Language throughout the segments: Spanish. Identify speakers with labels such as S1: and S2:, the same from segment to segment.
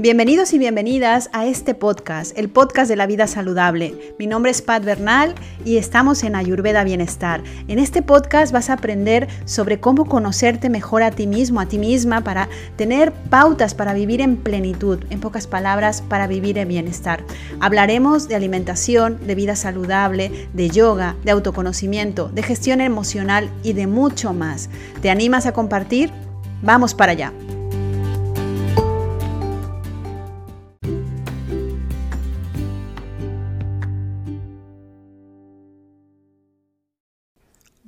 S1: Bienvenidos y bienvenidas a este podcast, el podcast de la vida saludable. Mi nombre es Pat Bernal y estamos en Ayurveda Bienestar. En este podcast vas a aprender sobre cómo conocerte mejor a ti mismo, a ti misma, para tener pautas para vivir en plenitud, en pocas palabras, para vivir en bienestar. Hablaremos de alimentación, de vida saludable, de yoga, de autoconocimiento, de gestión emocional y de mucho más. ¿Te animas a compartir? Vamos para allá.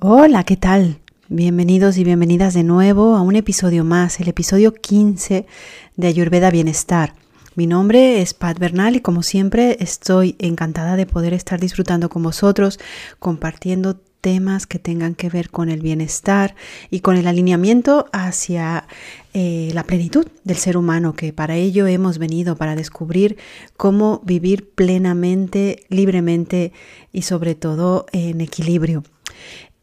S1: Hola, ¿qué tal? Bienvenidos y bienvenidas de nuevo a un episodio más, el episodio 15 de Ayurveda Bienestar. Mi nombre es Pat Bernal y como siempre estoy encantada de poder estar disfrutando con vosotros, compartiendo temas que tengan que ver con el bienestar y con el alineamiento hacia eh, la plenitud del ser humano, que para ello hemos venido, para descubrir cómo vivir plenamente, libremente y sobre todo en equilibrio.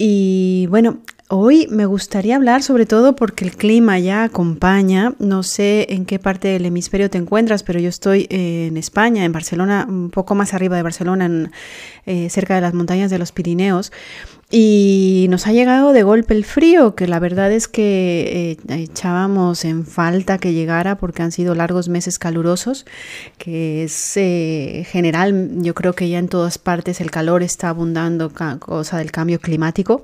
S1: Y bueno, hoy me gustaría hablar sobre todo porque el clima ya acompaña, no sé en qué parte del hemisferio te encuentras, pero yo estoy en España, en Barcelona, un poco más arriba de Barcelona, eh, cerca de las montañas de los Pirineos. Y nos ha llegado de golpe el frío, que la verdad es que eh, echábamos en falta que llegara porque han sido largos meses calurosos, que es eh, general, yo creo que ya en todas partes el calor está abundando, cosa del cambio climático.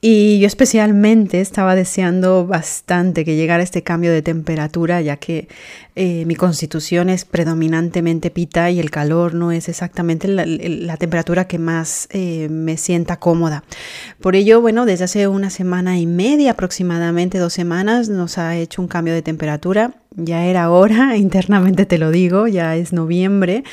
S1: Y yo especialmente estaba deseando bastante que llegara este cambio de temperatura, ya que eh, mi constitución es predominantemente pita y el calor no es exactamente la, temperatura que más eh, me sienta cómoda. Por ello, bueno, desde hace una semana y media, aproximadamente dos semanas, nos ha hecho un cambio de temperatura ya era hora, internamente te lo digo, ya es noviembre.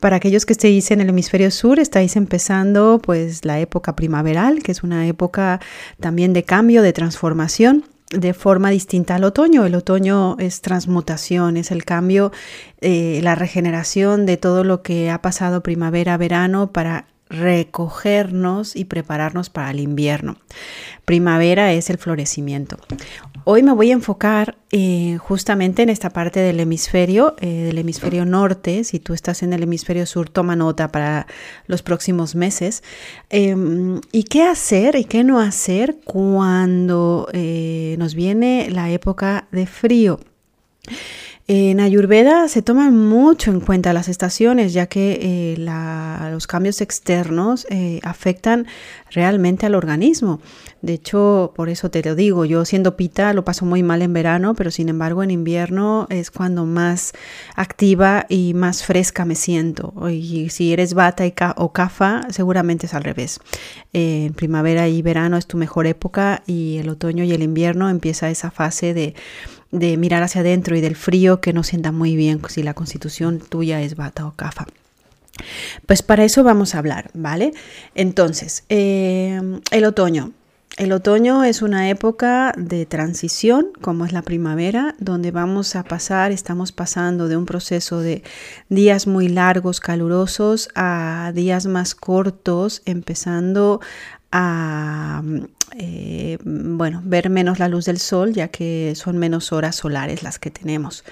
S1: Para aquellos que estéis en el hemisferio sur, estáis empezando pues la época primaveral, que es una época también de cambio, de transformación de forma distinta al otoño. El otoño es transmutación, es el cambio, eh, la regeneración de todo lo que ha pasado primavera, verano para recogernos y prepararnos para el invierno. Primavera es el florecimiento. Hoy me voy a enfocar eh, justamente en esta parte del hemisferio, eh, del hemisferio norte. Si tú estás en el hemisferio sur, toma nota para los próximos meses. Em, ¿Y qué hacer y qué no hacer cuando eh, nos viene la época de frío? En Ayurveda se toman mucho en cuenta las estaciones, ya que eh, los cambios externos eh, afectan realmente al organismo. De hecho, por eso te lo digo, yo siendo pita lo paso muy mal en verano, pero sin embargo en invierno es cuando más activa y más fresca me siento. Y si eres bata o cafa, seguramente es al revés. En eh, primavera y verano es tu mejor época y el otoño y el invierno empieza esa fase de de mirar hacia adentro y del frío que no sienta muy bien si la constitución tuya es bata o cafa. Pues para eso vamos a hablar, ¿vale? Entonces, em, el otoño. El otoño es una época de transición, como es la primavera, donde vamos a pasar, estamos pasando de un proceso de días muy largos, calurosos, a días más cortos, empezando a eh, bueno, ver menos la luz del sol, ya que son menos horas solares las que tenemos.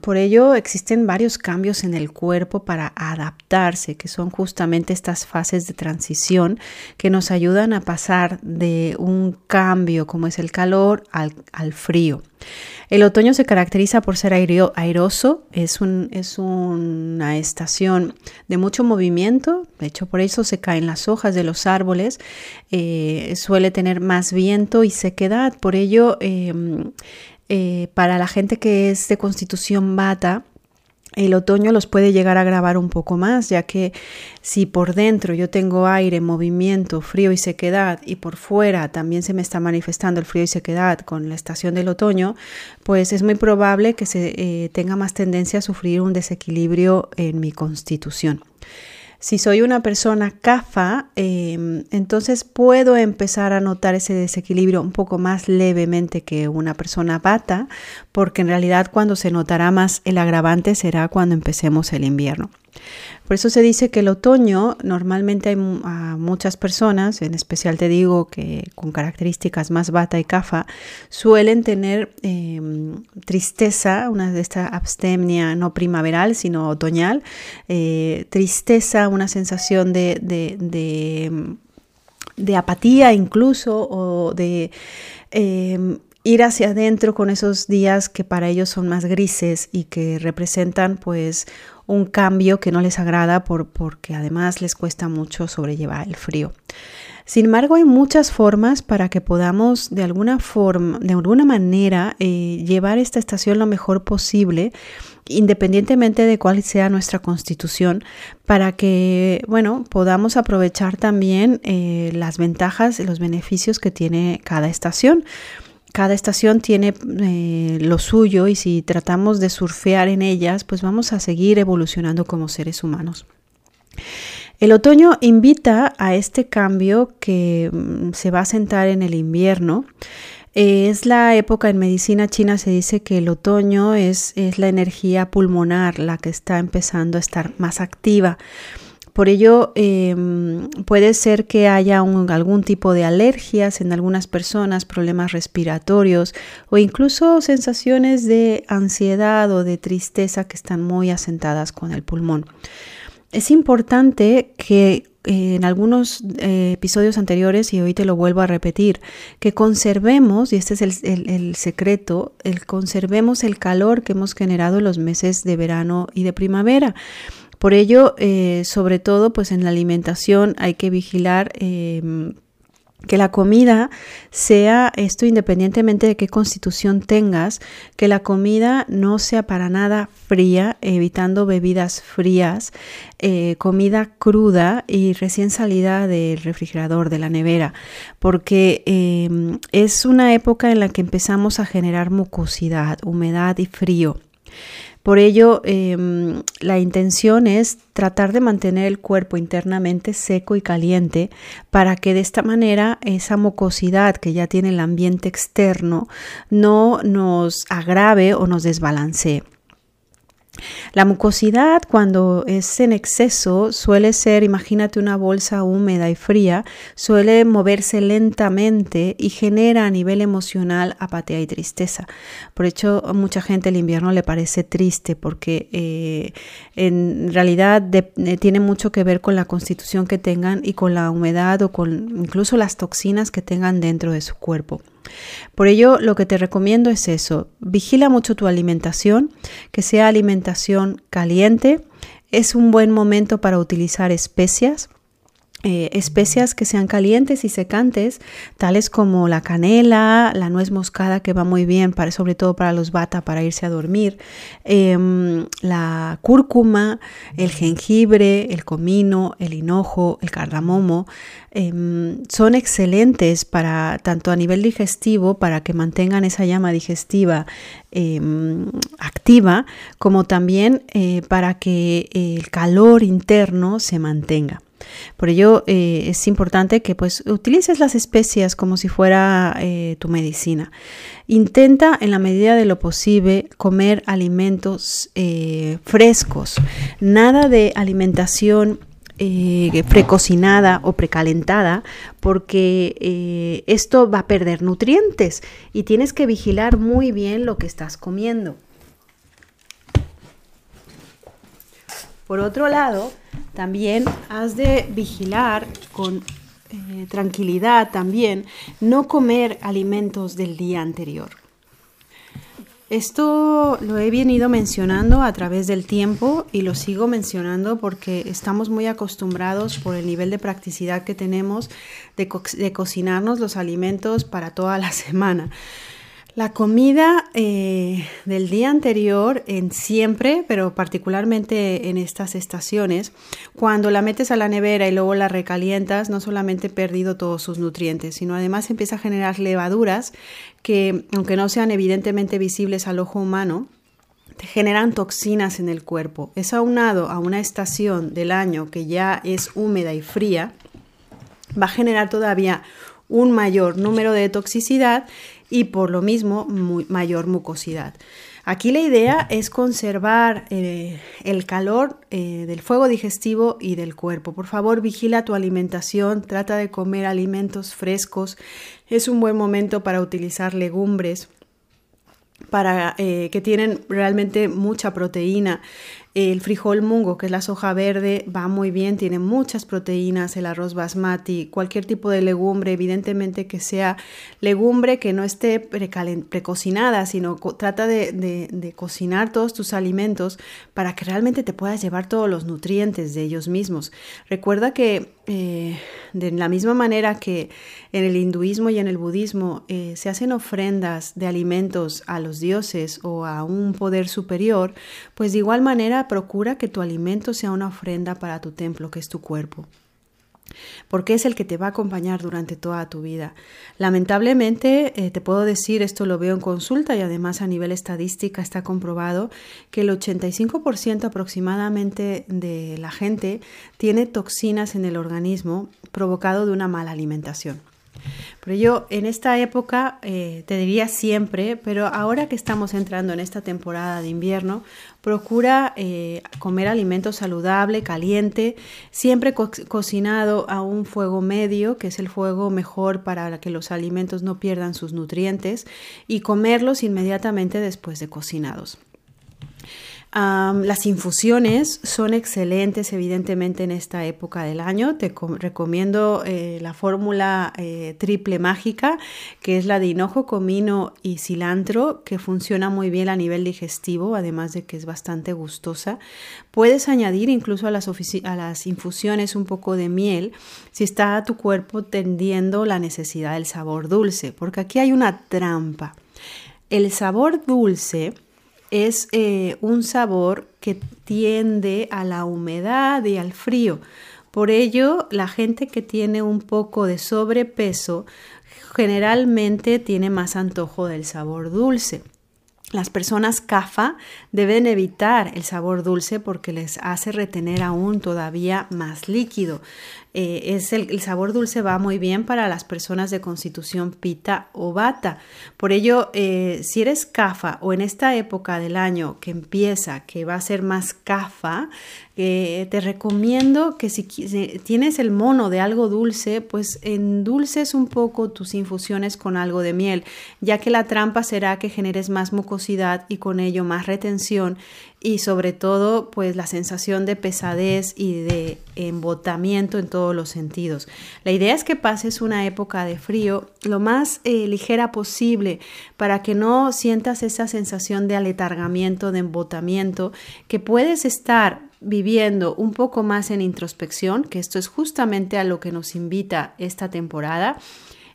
S1: Por ello existen varios cambios en el cuerpo para adaptarse, que son justamente estas fases de transición que nos ayudan a pasar de un cambio como es el calor al frío. El otoño se caracteriza por ser airoso, es, un, es una estación de mucho movimiento, de hecho por eso se caen las hojas de los árboles, eh, suele tener más viento y sequedad, por ello em, eh, para la gente que es de constitución bata, el otoño los puede llegar a grabar un poco más, ya que si por dentro yo tengo aire, movimiento, frío y sequedad y por fuera también se me está manifestando el frío y sequedad con la estación del otoño, pues es muy probable que se eh, tenga más tendencia a sufrir un desequilibrio en mi constitución. Si soy una persona CAFA, em, entonces puedo empezar a notar ese desequilibrio un poco más levemente que una persona bata, porque en realidad cuando se notará más el agravante será cuando empecemos el invierno. Por eso se dice que el otoño normalmente hay muchas personas, en especial te digo que con características más bata y cafa, suelen tener em, tristeza, una de esta abstemnia no primaveral, sino otoñal, eh, tristeza, una sensación de, de, apatía incluso o de em, ir hacia adentro con esos días que para ellos son más grises y que representan pues un cambio que no les agrada por, porque además les cuesta mucho sobrellevar el frío. Sin embargo, hay muchas formas para que podamos de alguna forma, de alguna manera, eh, llevar esta estación lo mejor posible, independientemente de cuál sea nuestra constitución, para que, bueno, podamos aprovechar también eh, las ventajas y los beneficios que tiene cada estación cada estación tiene eh, lo suyo y si tratamos de surfear en ellas, pues vamos a seguir evolucionando como seres humanos. El otoño invita a este cambio que mm, se va a sentar en el invierno. es la época en medicina china, se dice que el otoño es, es la energía pulmonar la que está empezando a estar más activa. Por ello, em, puede ser que haya algún tipo de alergias en algunas personas, problemas respiratorios o incluso sensaciones de ansiedad o de tristeza que están muy asentadas con el pulmón. Es importante que eh, en algunos eh, episodios anteriores, y hoy te lo vuelvo a repetir, que conservemos, y este es el, el, secreto, el conservemos el calor que hemos generado en los meses de verano y de primavera. Por ello, eh, sobre todo, pues en la alimentación hay que vigilar em, que la comida sea esto independientemente de qué constitución tengas, que la comida no sea para nada fría, evitando bebidas frías, eh, comida cruda y recién salida del refrigerador, de la nevera, porque em, es una época en la que empezamos a generar mucosidad, humedad y frío. Por ello, em, la intención es tratar de mantener el cuerpo internamente seco y caliente para que de esta manera esa mucosidad que ya tiene el ambiente externo no nos agrave o nos desbalancee. La mucosidad cuando es en exceso suele ser, imagínate una bolsa húmeda y fría, suele moverse lentamente y genera a nivel emocional apatía y tristeza. Por hecho, a mucha gente el invierno le parece triste porque eh, en realidad eh, tiene mucho que ver con la constitución que tengan y con la humedad o con incluso las toxinas que tengan dentro de su cuerpo. Por ello, lo que te recomiendo es eso, vigila mucho tu alimentación, que sea alimentación caliente, es un buen momento para utilizar especias, eh, especias que sean calientes y secantes, tales como la canela, la nuez moscada que va muy bien, para, sobre todo para los bata, para irse a dormir, em, la cúrcuma, el jengibre, el comino, el hinojo, el cardamomo, em, son excelentes para tanto a nivel digestivo, para que mantengan esa llama digestiva em, activa, como también eh, para que el calor interno se mantenga. Por ello eh, es importante que pues utilices las especias como si fuera eh, tu medicina. Intenta en la medida de lo posible comer alimentos eh, frescos, nada de alimentación precocinada o precalentada porque esto va a perder nutrientes y tienes que vigilar muy bien lo que estás comiendo. Por otro lado, también has de vigilar con eh, tranquilidad también no comer alimentos del día anterior. Esto lo he venido mencionando a través del tiempo y lo sigo mencionando porque estamos muy acostumbrados por el nivel de practicidad que tenemos de, de cocinarnos los alimentos para toda la semana. La comida eh, del día anterior, en siempre, pero particularmente en estas estaciones, cuando la metes a la nevera y luego la recalientas, no solamente perdido todos sus nutrientes, sino además empieza a generar levaduras que, aunque no sean evidentemente visibles al ojo humano, te generan toxinas en el cuerpo. Es aunado a una estación del año que ya es húmeda y fría, va a generar todavía un mayor número de toxicidad y por lo mismo mayor mucosidad. Aquí la idea es conservar eh, el calor eh, del fuego digestivo y del cuerpo. Por favor, vigila tu alimentación, trata de comer alimentos frescos. Es un buen momento para utilizar legumbres para eh, que tienen realmente mucha proteína. El frijol mungo, que es la soja verde, va muy bien, tiene muchas proteínas, el arroz basmati, cualquier tipo de legumbre, evidentemente que sea legumbre que no esté precocinada, sino trata de, cocinar todos tus alimentos para que realmente te puedas llevar todos los nutrientes de ellos mismos. Recuerda que eh, de la misma manera que en el hinduismo y en el budismo eh, se hacen ofrendas de alimentos a los dioses o a un poder superior, pues de igual manera procura que tu alimento sea una ofrenda para tu templo, que es tu cuerpo porque es el que te va a acompañar durante toda tu vida. Lamentablemente, eh, te puedo decir, esto lo veo en consulta y además a nivel estadística está comprobado, que el 85% aproximadamente de la gente tiene toxinas en el organismo provocado de una mala alimentación. Pero yo en esta época eh, te diría siempre, pero ahora que estamos entrando en esta temporada de invierno, procura eh, comer alimento saludable, caliente, siempre cocinado a un fuego medio, que es el fuego mejor para que los alimentos no pierdan sus nutrientes, y comerlos inmediatamente después de cocinados las infusiones son excelentes, evidentemente, en esta época del año. Te recomiendo eh, la fórmula eh, triple mágica, que es la de hinojo, comino y cilantro, que funciona muy bien a nivel digestivo, además de que es bastante gustosa. Puedes añadir incluso a las, a las infusiones un poco de miel si está tu cuerpo tendiendo la necesidad del sabor dulce, porque aquí hay una trampa. El sabor dulce es eh, un sabor que tiende a la humedad y al frío. Por ello, la gente que tiene un poco de sobrepeso generalmente tiene más antojo del sabor dulce. Las personas CAFA deben evitar el sabor dulce porque les hace retener aún todavía más líquido. Eh, es el, sabor dulce va muy bien para las personas de constitución pita o bata. Por ello, eh, si eres CAFA o en esta época del año que empieza, que va a ser más CAFA, eh, te recomiendo que si, tienes el mono de algo dulce, pues endulces un poco tus infusiones con algo de miel, ya que la trampa será que generes más mucosidad y con ello más retención y sobre todo pues la sensación de pesadez y de embotamiento en todos los sentidos. La idea es que pases una época de frío lo más eh, ligera posible para que no sientas esa sensación de aletargamiento, de embotamiento, que puedes estar viviendo un poco más en introspección, que esto es justamente a lo que nos invita esta temporada.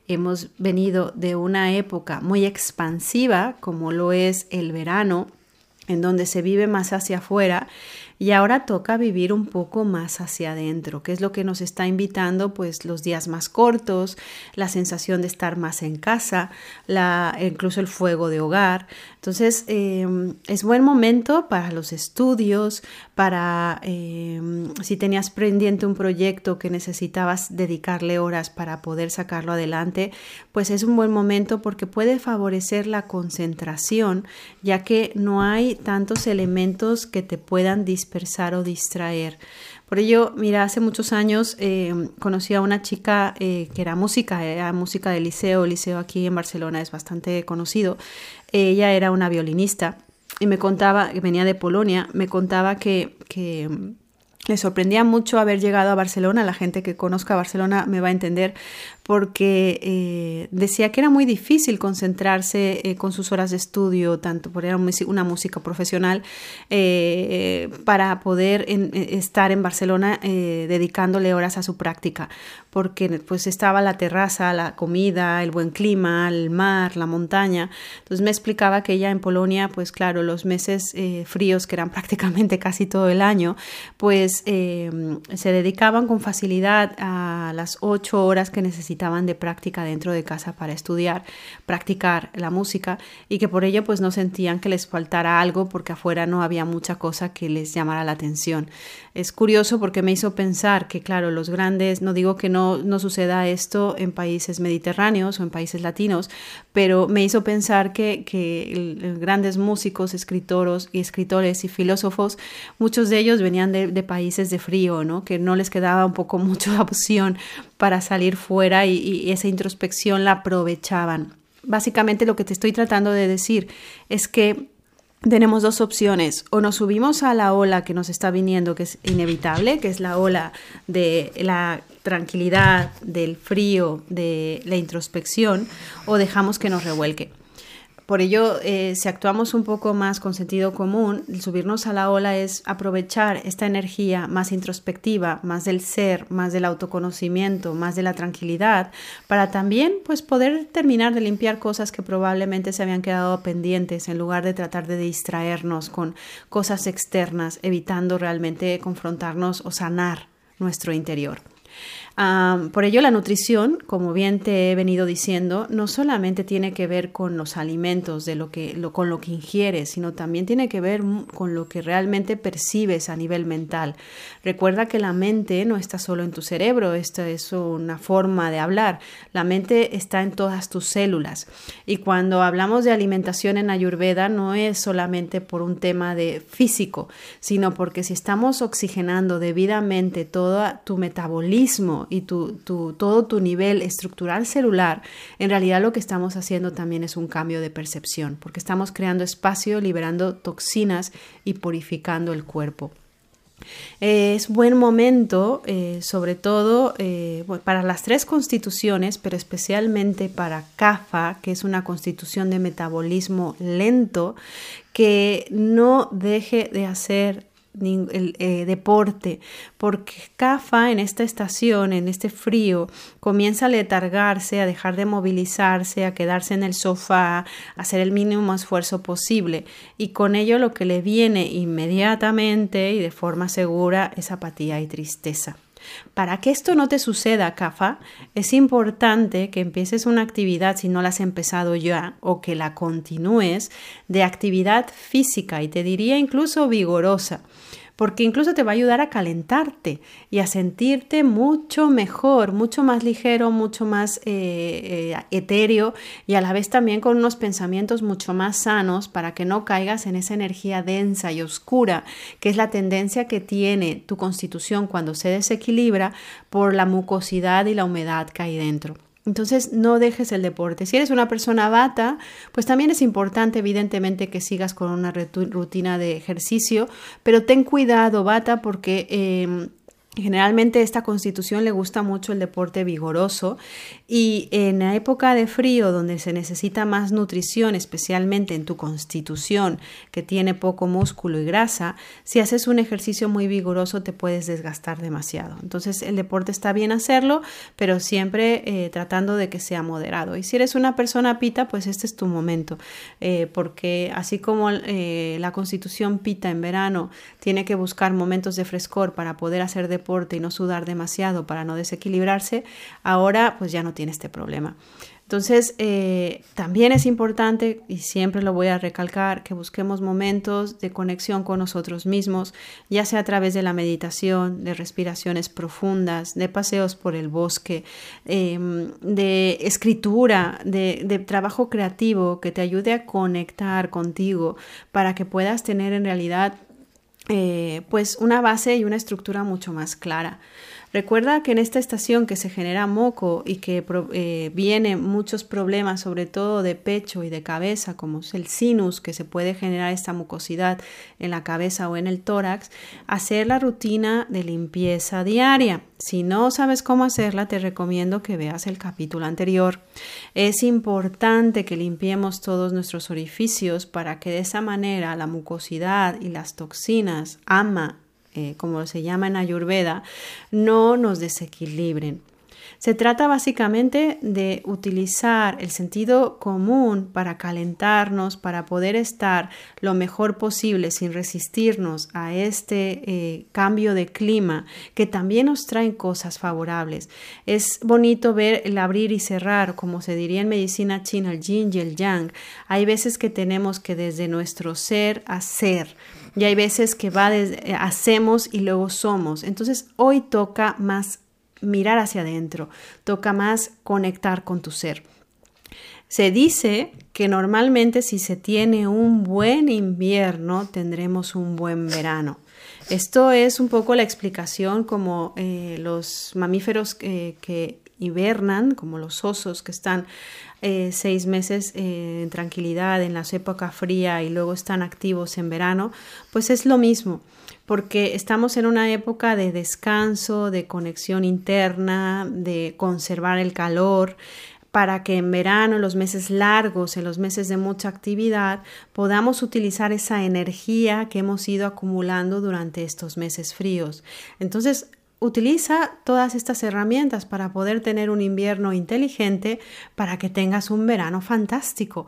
S1: Hemos venido de una época muy expansiva, como lo es el verano, en donde se vive más hacia afuera y ahora toca vivir un poco más hacia adentro, que es lo que nos está invitando pues los días más cortos, la sensación de estar más en casa, la, incluso el fuego de hogar. Entonces em, es buen momento para los estudios, para em, si tenías pendiente un proyecto que necesitabas dedicarle horas para poder sacarlo adelante, pues es un buen momento porque puede favorecer la concentración, ya que no hay tantos elementos que te puedan dispersar dispersar o distraer. Por ello, mira, hace muchos años eh, conocí a una chica eh, que era música, era música de liceo, el liceo aquí en Barcelona es bastante conocido. Ella era una violinista y me contaba, venía de Polonia, me contaba que, que le sorprendía mucho haber llegado a Barcelona, la gente que conozca Barcelona me va a entender, porque eh, decía que era muy difícil concentrarse eh, con sus horas de estudio, tanto por era una música profesional, eh, para poder estar en Barcelona dedicándole horas a su práctica, porque pues estaba la terraza, la comida, el buen clima, el mar, la montaña. Entonces me explicaba que ella en Polonia, pues claro, los meses fríos, que eran prácticamente casi todo el año, pues se dedicaban con facilidad a las ocho horas que necesitaban de práctica dentro de casa para estudiar, practicar la música y que por ello pues no sentían que les faltara algo porque afuera no había mucha cosa que les llamara la atención. Es curioso porque me hizo pensar que claro, los grandes, no digo que no, no suceda esto en países mediterráneos o en países latinos, pero me hizo pensar que, que grandes músicos, escritores y escritores y filósofos, muchos de ellos venían de, países de frío, ¿no? que no les quedaba un poco mucha opción para salir fuera y, esa introspección la aprovechaban. Básicamente lo que te estoy tratando de decir es que tenemos dos opciones. O nos subimos a la ola que nos está viniendo, que es inevitable, que es la ola de la tranquilidad, del frío, de la introspección, o dejamos que nos revuelque. Por ello, eh, si actuamos un poco más con sentido común, subirnos a la ola es aprovechar esta energía más introspectiva, más del ser, más del autoconocimiento, más de la tranquilidad, para también pues, poder terminar de limpiar cosas que probablemente se habían quedado pendientes en lugar de tratar de distraernos con cosas externas, evitando realmente confrontarnos o sanar nuestro interior por ello, la nutrición, como bien te he venido diciendo, no solamente tiene que ver con los alimentos, de lo que, con lo que ingieres, sino también tiene que ver con lo que realmente percibes a nivel mental. Recuerda que la mente no está solo en tu cerebro, esta es una forma de hablar. La mente está en todas tus células. Y cuando hablamos de alimentación en Ayurveda, no es solamente por un tema de físico, sino porque si estamos oxigenando debidamente todo tu metabolismo, y tu, todo tu nivel estructural celular, en realidad lo que estamos haciendo también es un cambio de percepción, porque estamos creando espacio, liberando toxinas y purificando el cuerpo. es buen momento, eh, sobre todo eh, para las tres constituciones, pero especialmente para CAFA, que es una constitución de metabolismo lento, que no deje de hacer el eh, deporte, porque CAFA en esta estación, en este frío, comienza a letargarse, a dejar de movilizarse, a quedarse en el sofá, a hacer el mínimo esfuerzo posible. Y con ello lo que le viene inmediatamente y de forma segura es apatía y tristeza. Para que esto no te suceda, CAFA, es importante que empieces una actividad, si no la has empezado ya, o que la continúes, de actividad física y te diría incluso vigorosa porque incluso te va a ayudar a calentarte y a sentirte mucho mejor, mucho más ligero, mucho más eh, eh, etéreo y a la vez también con unos pensamientos mucho más sanos para que no caigas en esa energía densa y oscura, que es la tendencia que tiene tu constitución cuando se desequilibra por la mucosidad y la humedad que hay dentro. Entonces no dejes el deporte. Si eres una persona bata, pues también es importante evidentemente que sigas con una rutina de ejercicio, pero ten cuidado bata porque em, Generalmente esta constitución le gusta mucho el deporte vigoroso y en la época de frío donde se necesita más nutrición, especialmente en tu constitución que tiene poco músculo y grasa, si haces un ejercicio muy vigoroso te puedes desgastar demasiado. Entonces el deporte está bien hacerlo, pero siempre eh, tratando de que sea moderado. Y si eres una persona pita, pues este es tu momento, eh, porque así como eh, la constitución pita en verano tiene que buscar momentos de frescor para poder hacer deporte, y no sudar demasiado para no desequilibrarse, ahora pues ya no tiene este problema. Entonces, eh, también es importante, y siempre lo voy a recalcar, que busquemos momentos de conexión con nosotros mismos, ya sea a través de la meditación, de respiraciones profundas, de paseos por el bosque, em, de escritura, de, trabajo creativo que te ayude a conectar contigo para que puedas tener en realidad eh, pues una base y una estructura mucho más clara. Recuerda que en esta estación que se genera moco y que eh, vienen muchos problemas, sobre todo de pecho y de cabeza, como es el sinus, que se puede generar esta mucosidad en la cabeza o en el tórax, hacer la rutina de limpieza diaria. Si no sabes cómo hacerla, te recomiendo que veas el capítulo anterior. Es importante que limpiemos todos nuestros orificios para que de esa manera la mucosidad y las toxinas, ama, eh, como se llama en Ayurveda, no nos desequilibren. Se trata básicamente de utilizar el sentido común para calentarnos, para poder estar lo mejor posible sin resistirnos a este eh, cambio de clima que también nos traen cosas favorables. Es bonito ver el abrir y cerrar, como se diría en medicina china, el yin y el yang. Hay veces que tenemos que desde nuestro ser hacer. Y hay veces que va eh, hacemos y luego somos. Entonces hoy toca más mirar hacia adentro, toca más conectar con tu ser. Se dice que normalmente si se tiene un buen invierno tendremos un buen verano. Esto es un poco la explicación como eh, los mamíferos que hibernan, como los osos que están eh, seis meses eh, en tranquilidad en las épocas fría y luego están activos en verano, pues es lo mismo porque estamos en una época de descanso, de conexión interna, de conservar el calor, para que en verano, en los meses largos, en los meses de mucha actividad, podamos utilizar esa energía que hemos ido acumulando durante estos meses fríos. Entonces, utiliza todas estas herramientas para poder tener un invierno inteligente, para que tengas un verano fantástico.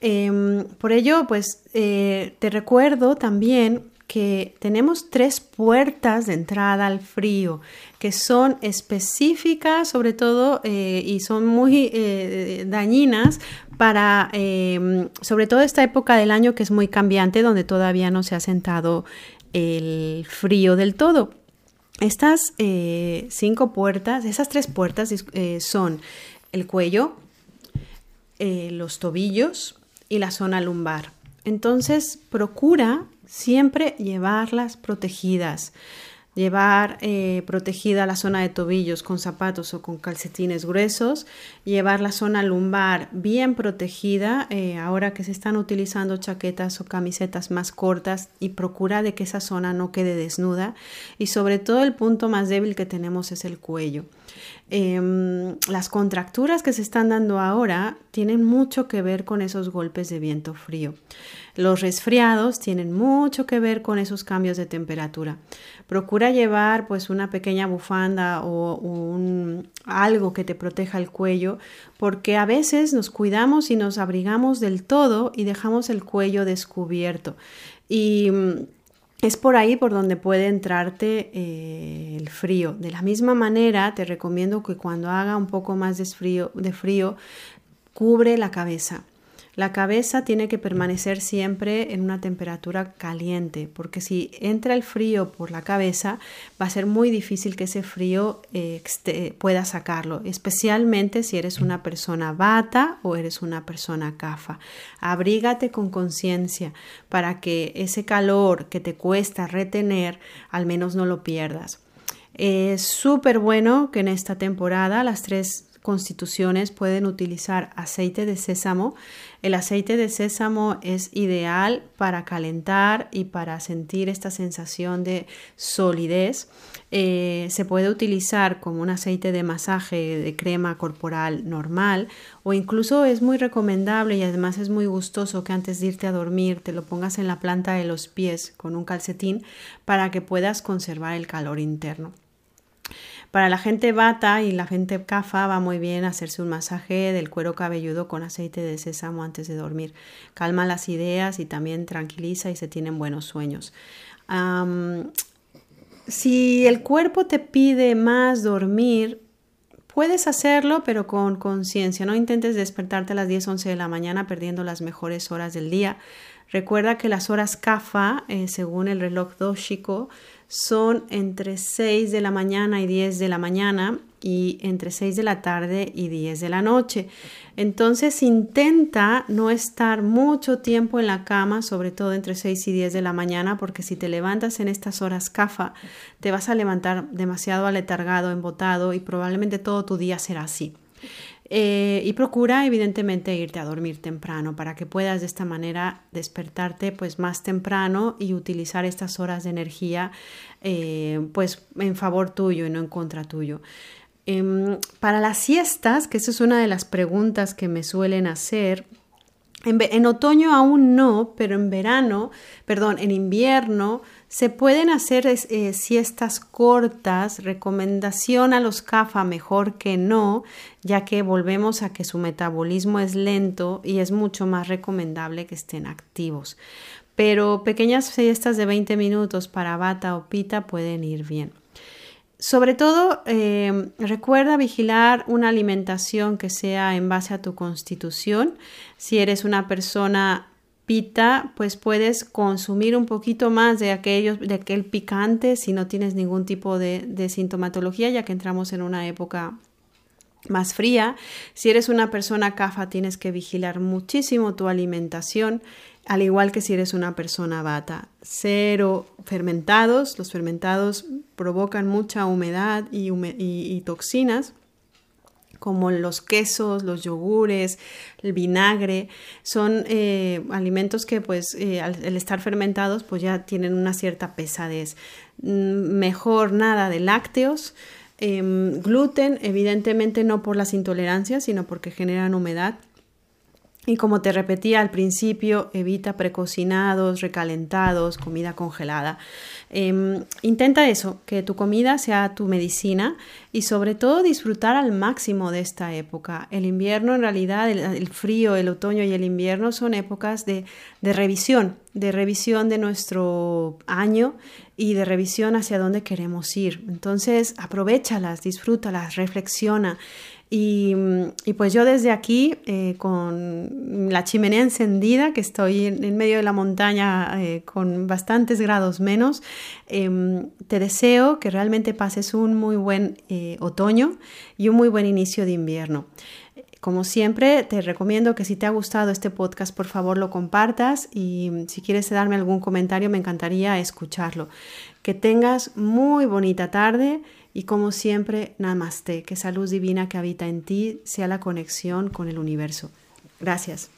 S1: Em, por ello, pues eh, te recuerdo también que tenemos tres puertas de entrada al frío que son específicas sobre todo eh, y son muy eh, dañinas para em, sobre todo esta época del año que es muy cambiante donde todavía no se ha sentado el frío del todo. Estas eh, cinco puertas, esas tres puertas son el cuello, los tobillos y la zona lumbar. Entonces, procura siempre llevarlas protegidas. Llevar eh, protegida la zona de tobillos con zapatos o con calcetines gruesos, llevar la zona lumbar bien protegida, eh, ahora que se están utilizando chaquetas o camisetas más cortas y procura de que esa zona no quede desnuda y sobre todo el punto más débil que tenemos es el cuello. Em, las contracturas que se están dando ahora tienen mucho que ver con esos golpes de viento frío. Los resfriados tienen mucho que ver con esos cambios de temperatura. Procura llevar pues una pequeña bufanda o un, algo que te proteja el cuello porque a veces nos cuidamos y nos abrigamos del todo y dejamos el cuello descubierto. Y mm, es por ahí por donde puede entrarte eh, el frío. De la misma manera, te recomiendo que cuando haga un poco más de frío, de frío cubre la cabeza. La cabeza tiene que permanecer siempre en una temperatura caliente, porque si entra el frío por la cabeza, va a ser muy difícil que ese frío eh, pueda sacarlo, especialmente si eres una persona bata o eres una persona cafa. Abrígate con conciencia para que ese calor que te cuesta retener, al menos no lo pierdas. Es súper bueno que en esta temporada las tres constituciones pueden utilizar aceite de sésamo. El aceite de sésamo es ideal para calentar y para sentir esta sensación de solidez. Eh, se puede utilizar como un aceite de masaje de crema corporal normal o incluso es muy recomendable y además es muy gustoso que antes de irte a dormir te lo pongas en la planta de los pies con un calcetín para que puedas conservar el calor interno. Para la gente bata y la gente cafa va muy bien hacerse un masaje del cuero cabelludo con aceite de sésamo antes de dormir. Calma las ideas y también tranquiliza y se tienen buenos sueños. si el cuerpo te pide más dormir, puedes hacerlo, pero con conciencia. No intentes despertarte a las 10, 11 de la mañana perdiendo las mejores horas del día. Recuerda que las horas CAFA, eh, según el reloj doshico, son entre 6 de la mañana y 10 de la mañana y entre 6 de la tarde y 10 de la noche. Entonces intenta no estar mucho tiempo en la cama, sobre todo entre 6 y 10 de la mañana, porque si te levantas en estas horas CAFA, te vas a levantar demasiado aletargado, embotado y probablemente todo tu día será así. Eh, y procura evidentemente irte a dormir temprano para que puedas de esta manera despertarte pues más temprano y utilizar estas horas de energía eh, pues en favor tuyo y no en contra tuyo. Em, para las siestas, que esa es una de las preguntas que me suelen hacer, en, otoño aún no, pero en verano, perdón, en invierno Se pueden hacer eh, siestas cortas, recomendación a los CAFA mejor que no, ya que volvemos a que su metabolismo es lento y es mucho más recomendable que estén activos. Pero pequeñas siestas de 20 minutos para bata o pita pueden ir bien. Sobre todo, eh, recuerda vigilar una alimentación que sea en base a tu constitución. Si eres una persona pita, pues puedes consumir un poquito más de, aquellos, de aquel picante si no tienes ningún tipo de, sintomatología, ya que entramos en una época más fría. Si eres una persona CAFA, tienes que vigilar muchísimo tu alimentación, al igual que si eres una persona bata. Cero fermentados, los fermentados provocan mucha humedad y toxinas como los quesos, los yogures, el vinagre, son eh, alimentos que pues eh, al, estar fermentados pues ya tienen una cierta pesadez. Mm, mejor nada de lácteos, em, gluten, evidentemente no por las intolerancias, sino porque generan humedad y como te repetía al principio, evita precocinados, recalentados, comida congelada. Em, intenta eso, que tu comida sea tu medicina y sobre todo disfrutar al máximo de esta época. El invierno, en realidad, el, frío, el otoño y el invierno son épocas de, de revisión, de revisión de nuestro año y de revisión hacia dónde queremos ir. Entonces, aprovechalas, disfrútalas, reflexiona. Y, pues yo desde aquí, eh, con la chimenea encendida, que estoy en, medio de la montaña eh, con bastantes grados menos, em, te deseo que realmente pases un muy buen eh, otoño y un muy buen inicio de invierno. Como siempre, te recomiendo que si te ha gustado este podcast, por favor lo compartas y si quieres darme algún comentario, me encantaría escucharlo. Que tengas muy bonita tarde y como siempre, namaste, que esa luz divina que habita en ti sea la conexión con el universo. Gracias.